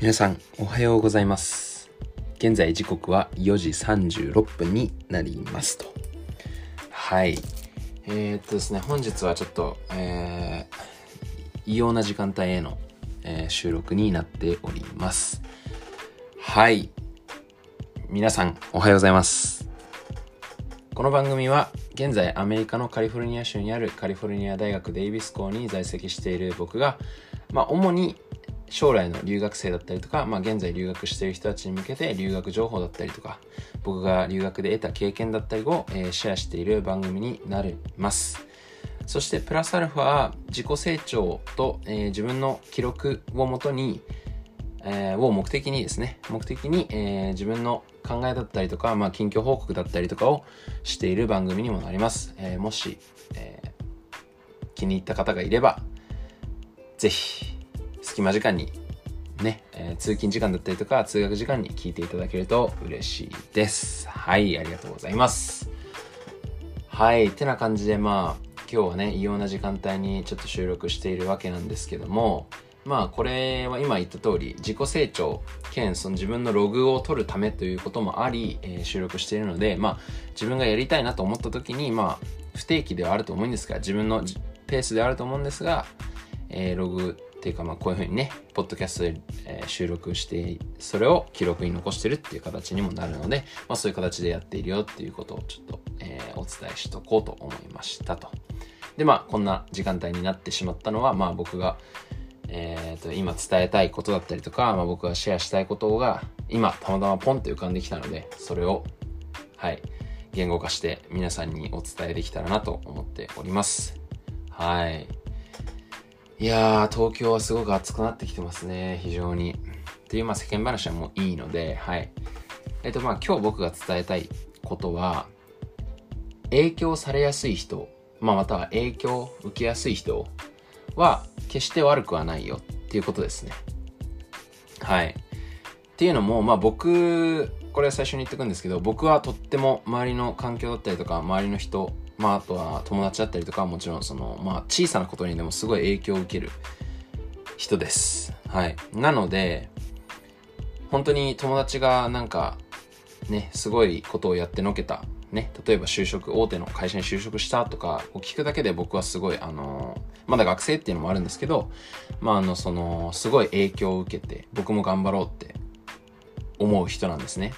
皆さんおはようございます。現在時刻は4時36分になりますと。はい。えー、っとですね本日はちょっとえー、異様な時間帯への、えー、収録になっております。はい。皆さんおはようございます。この番組は現在アメリカのカリフォルニア州にあるカリフォルニア大学デイビス校に在籍している僕がまあ主に将来の留学生だったりとか、まあ、現在留学している人たちに向けて留学情報だったりとか僕が留学で得た経験だったりを、えー、シェアしている番組になります。そしてプラスアルファ自己成長と、えー、自分の記録をもとに、えー、を目的にですね目的に、えー、自分の考えだったりとか、まあ、近況報告だったりとかをしている番組にもなります、え、もし、えー、気に入った方がいればぜひ隙間時間にね、えー、通勤時間だったりとか通学時間に聞いていただけると嬉しいです。はい、ありがとうございます。はい、てな感じでまあ今日はね異様な時間帯にちょっと収録しているわけなんですけどもまあこれは今言った通り自己成長兼その自分のログを取るためということもあり、えー、収録しているのでまあ自分がやりたいなと思った時にまあ不定期ではあると思うんですが自分のペースであると思うんですが、えー、ログっていうかまあこういうふうにね、ポッドキャストで、え、収録して、それを記録に残してるっていう形にもなるので、まあそういう形でやっているよっていうことをちょっと、えー、お伝えしとこうと思いましたと。でまあこんな時間帯になってしまったのは、まあ僕が、えー、と今伝えたいことだったりとか、まあ、僕がシェアしたいことが今たまたまポンと浮かんできたのでそれをはい言語化して皆さんにお伝えできたらなと思っておりますはいいやー、東京はすごく暑くなってきてますね、非常に。っていう、まあ世間話はもういいので、はい。えっと、まあ今日僕が伝えたいことは、影響されやすい人、まあまたは影響を受けやすい人は決して悪くはないよっていうことですね。はい。っていうのも、まあ僕、これ最初に言ってくんですけど、僕はとっても周りの環境だったりとか、周りの人まあ、あとは友達だったりとかもちろんその、まあ、小さなことにでもすごい影響を受ける人です。はい。なので、本当に友達がなんか、ね、すごいことをやってのけた。ね、例えば就職、大手の会社に就職したとかを聞くだけで僕はすごい、あの、まだ学生っていうのもあるんですけど、まあ、あの、その、すごい影響を受けて、僕も頑張ろうって思う人なんですね。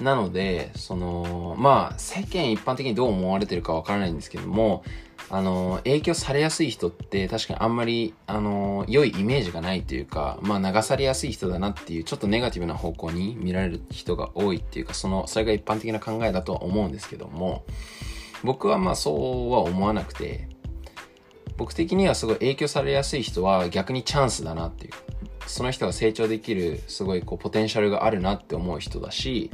なので、その、まあ、世間一般的にどう思われてるかわからないんですけども、あの、影響されやすい人って確かにあんまり、あの、良いイメージがないというか、まあ流されやすい人だなっていう、ちょっとネガティブな方向に見られる人が多いっていうか、その、それが一般的な考えだとは思うんですけども、僕はまあそうは思わなくて、僕的にはすごい影響されやすい人は逆にチャンスだなっていう。その人が成長できるすごいこうポテンシャルがあるなって思う人だし、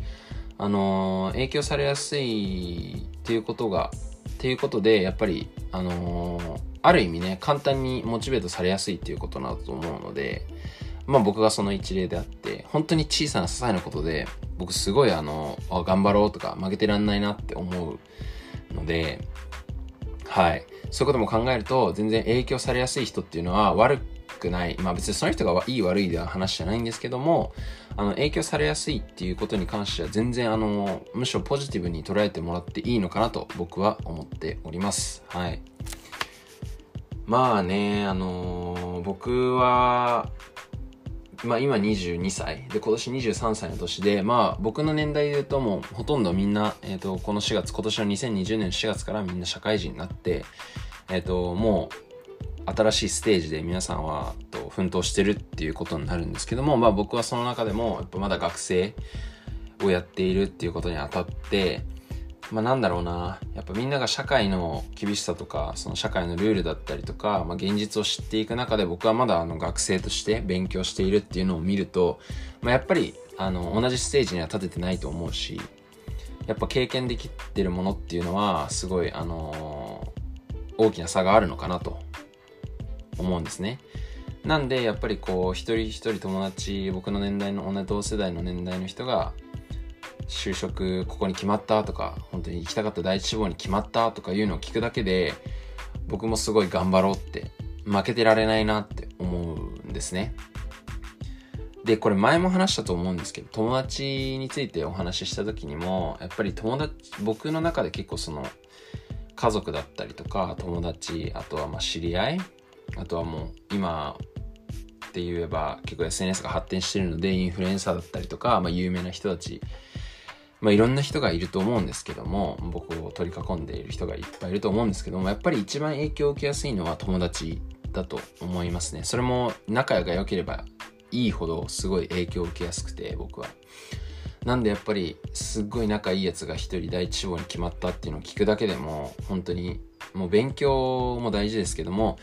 あのー、影響されやすいっていうことが、っていうことで、やっぱり、あのー、ある意味ね、簡単にモチベートされやすいっていうことなんだと思うので、まあ僕がその一例であって、本当に小さな些細なことで、僕すごいあの、あ頑張ろうとか負けてらんないなって思うので、はい。そういうことも考えると、全然影響されやすい人っていうのは悪くない。まあ別にその人がいい悪いでは話じゃないんですけども、あの、影響されやすいっていうことに関しては全然あの、むしろポジティブに捉えてもらっていいのかなと僕は思っております。はい。まあね、あのー、僕は、まあ今22歳で今年23歳の年でまあ僕の年代で言うともうほとんどみんな、えーと、この4月今年の2020年4月からみんな社会人になってえっ、ー、ともう新しいステージで皆さんはと奮闘してるっていうことになるんですけども、まあ僕はその中でもやっぱまだ学生をやっているっていうことにあたって、まあなんだろうな、やっぱみんなが社会の厳しさとか、その社会のルールだったりとか、まあ現実を知っていく中で僕はまだあの学生として勉強しているっていうのを見ると、まあやっぱりあの同じステージには立ててないと思うし、やっぱ経験できてるものっていうのはすごいあの大きな差があるのかなと思うんですね。なんでやっぱりこう一人一人友達僕の年代の同じ同世代の年代の人が就職ここに決まったとか本当に行きたかった第一志望に決まったとかいうのを聞くだけで僕もすごい頑張ろうって負けてられないなって思うんですね。で、これ前も話したと思うんですけど、友達についてお話しした時にも、やっぱり友達、僕の中で結構その、家族だったりとか、友達、あとはまあ知り合い、あとはもう今って言えば結構 SNS が発展してるので、インフルエンサーだったりとか、まあ有名な人たち、まあいろんな人がいると思うんですけども、僕を取り囲んでいる人がいっぱいいると思うんですけども、やっぱり一番影響を受けやすいのは友達だと思いますね。それも仲が良ければいいほどすごい影響を受けやすくて僕はなんでやっぱりすっごい仲いいやつが一人第一志望に決まったっていうのを聞くだけでも本当にもう勉強も大事ですけども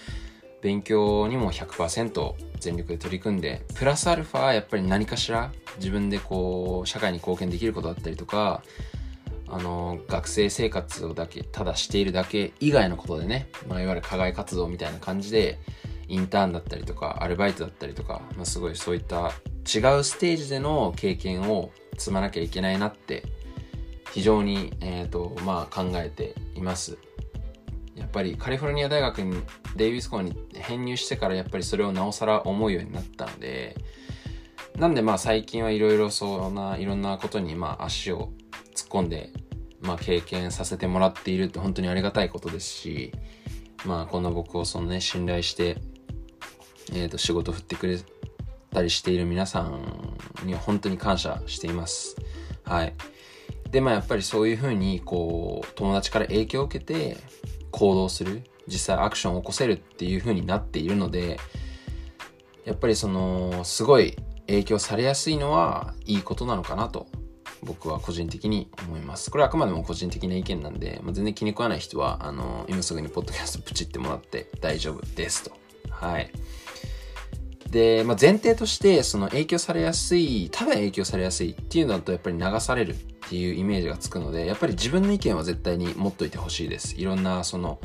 勉強にも100%全力で取り組んでプラスアルファやっぱり何かしら自分でこう社会に貢献できることだったりとかあの学生生活をだけただしているだけ以外のことでね、まあ、いわゆる課外活動みたいな感じでインターンだったりとか、アルバイトだったりとか、まあ、すごいそういった違うステージでの経験を積まなきゃいけないなって、非常に、え、ー、と、まあ考えています。やっぱりカリフォルニア大学にデイビス校に編入してからやっぱりそれをなおさら思うようになったので、なんでまあ最近はいろいろそんないろんなことにまあ足を突っ込んで、まあ経験させてもらっているって本当にありがたいことですし、まあこんな僕をそのね信頼してえ、と仕事振ってくれたりしている皆さんには本当に感謝しています。はい。で、まあやっぱりそういうふうにこう友達から影響を受けて行動する、実際アクションを起こせるっていうふうになっているので、やっぱりそのすごい影響されやすいのはいいことなのかなと僕は個人的に思います。これはあくまでも個人的な意見なんで、まあ、全然気に食わない人は、あの、今すぐにポッドキャストプチってもらって大丈夫ですと。はい。で、まあ、前提としてその影響されやすいただ影響されやすいっていうのだとやっぱり流されるっていうイメージがつくのでやっぱり自分の意見は絶対に持っといてほしいですいろんなその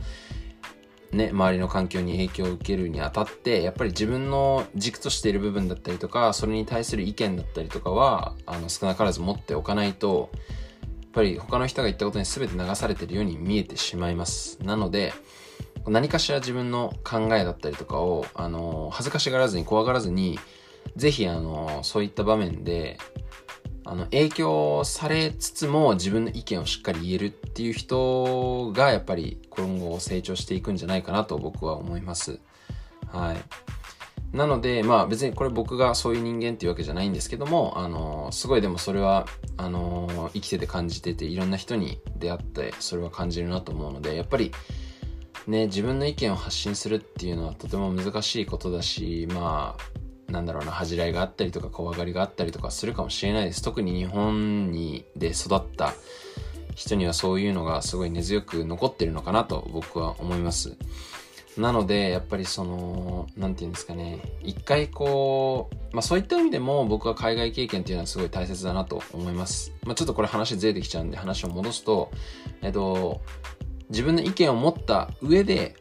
ね、周りの環境に影響を受けるにあたって、やっぱり自分の軸としている部分だったりとか、それに対する意見だったりとかは、あの、少なからず持っておかないと、やっぱり他の人が言ったことに全て流されてるように見えてしまいます。なので、何かしら自分の考えだったりとかを、あの、恥ずかしがらずに怖がらずに、ぜひ、あの、そういった場面で、あの、影響されつつも自分の意見をしっかり言えるっていう人が、やっぱり今後成長していくんじゃないかなと僕は思います。はい。なので、まあ別にこれ僕がそういう人間っていうわけじゃないんですけども、あの、すごいでもそれは、あの、生きてて感じてて、いろんな人に出会って、それは感じるなと思うので、やっぱり、ね、自分の意見を発信するっていうのはとても難しいことだし、まあ、なんだろうな、恥じらいがあったりとか怖がりがあったりとかするかもしれないです。特に日本にで育った人にはそういうのがすごい根強く残ってるのかなと僕は思います。なので、やっぱりその、なんていうんですかね、一回こう、まあそういった意味でも僕は海外経験っていうのはすごい大切だなと思います。まあちょっとこれ話ずれてきちゃうんで話を戻すと、えっと、自分の意見を持った上で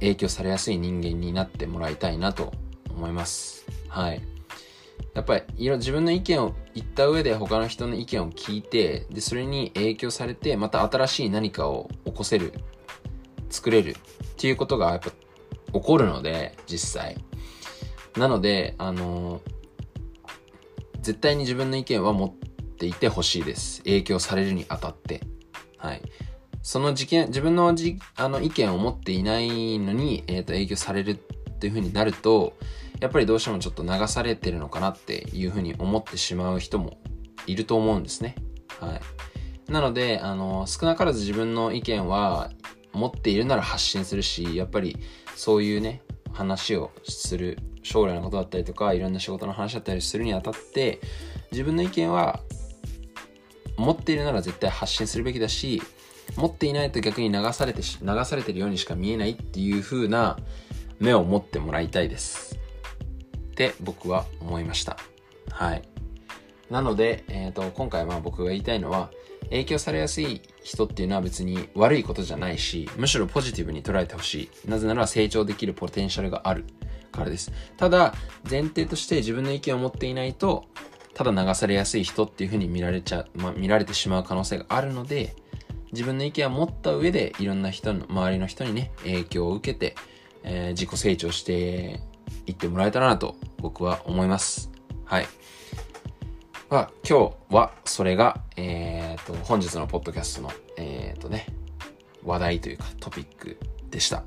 影響されやすい人間になってもらいたいなと思います。はい。やっぱりいろ自分の意見を言った上で他の人の意見を聞いてでそれに影響されてまた新しい何かを起こせる作れるっていうことがやっぱ起こるので実際。なのであの絶対に自分の意見は持っていてほしいです。影響されるにあたって。はい。その事件、自分のじあの意見を持っていないのに、えー、と影響されるっていう風になると、やっぱりどうしてもちょっと流されてるのかなっていう風に思ってしまう人もいると思うんですね。はい。なので、あの、少なからず自分の意見は持っているなら発信するし、やっぱりそういうね、話をする、将来のことだったりとか、いろんな仕事の話だったりするにあたって、自分の意見は持っているなら絶対発信するべきだし、持っていないと逆に流されて、流されてるようにしか見えないっていう風な目を持ってもらいたいです。って僕は思いました。はい。なので、えっ、ー、と、今回は僕が言いたいのは、影響されやすい人っていうのは別に悪いことじゃないし、むしろポジティブに捉えてほしい。なぜなら成長できるポテンシャルがあるからです。ただ、前提として自分の意見を持っていないと、ただ流されやすい人っていう風に見られちゃ、まあ、見られてしまう可能性があるので、自分の意見を持った上でいろんな人の周りの人にね影響を受けて、えー、自己成長していってもらえたらなと僕は思いますはい。まあ、今日はそれが、えっ、ー、と、本日のポッドキャストの、えっ、ー、とね、話題というかトピックでした。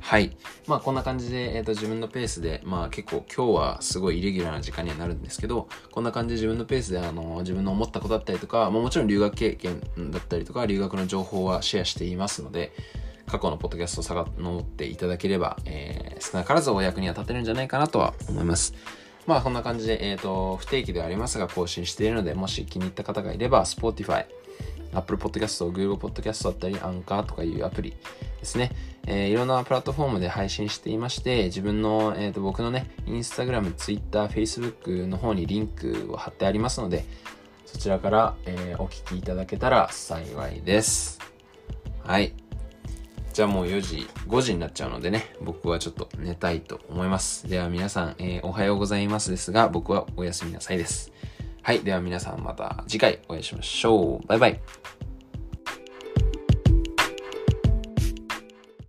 はい。まあこんな感じで、えっ、ー、と自分のペースで、まあ結構今日はすごいイレギュラーな時間にはなるんですけど、こんな感じで自分のペースであの自分の思ったことだったりとか、まあ、もちろん留学経験だったりとか、留学の情報はシェアしていますので、過去のポッドキャストをさがのっていただければ、えー、少なからずお役には立てるんじゃないかなとは思います。まあこんな感じで、えっ、ー、と、不定期ではありますが更新しているので、もし気に入った方がいれば、Spotify、Apple Podcast、Google Podcast だったり、Anchor とかいうアプリですね。えー、いろんなプラットフォームで配信していまして、自分の、えっ、ー、と、僕のね、Instagram、Twitter、Facebook の方にリンクを貼ってありますので、そちらから、えー、お聞きいただけたら幸いです。はい。じゃあもう4時、5時になっちゃうのでね、僕はちょっと寝たいと思います。では皆さん、えー、おはようございますですが、僕はおやすみなさいです。はい。では皆さんまた次回お会いしましょう。バイバイ。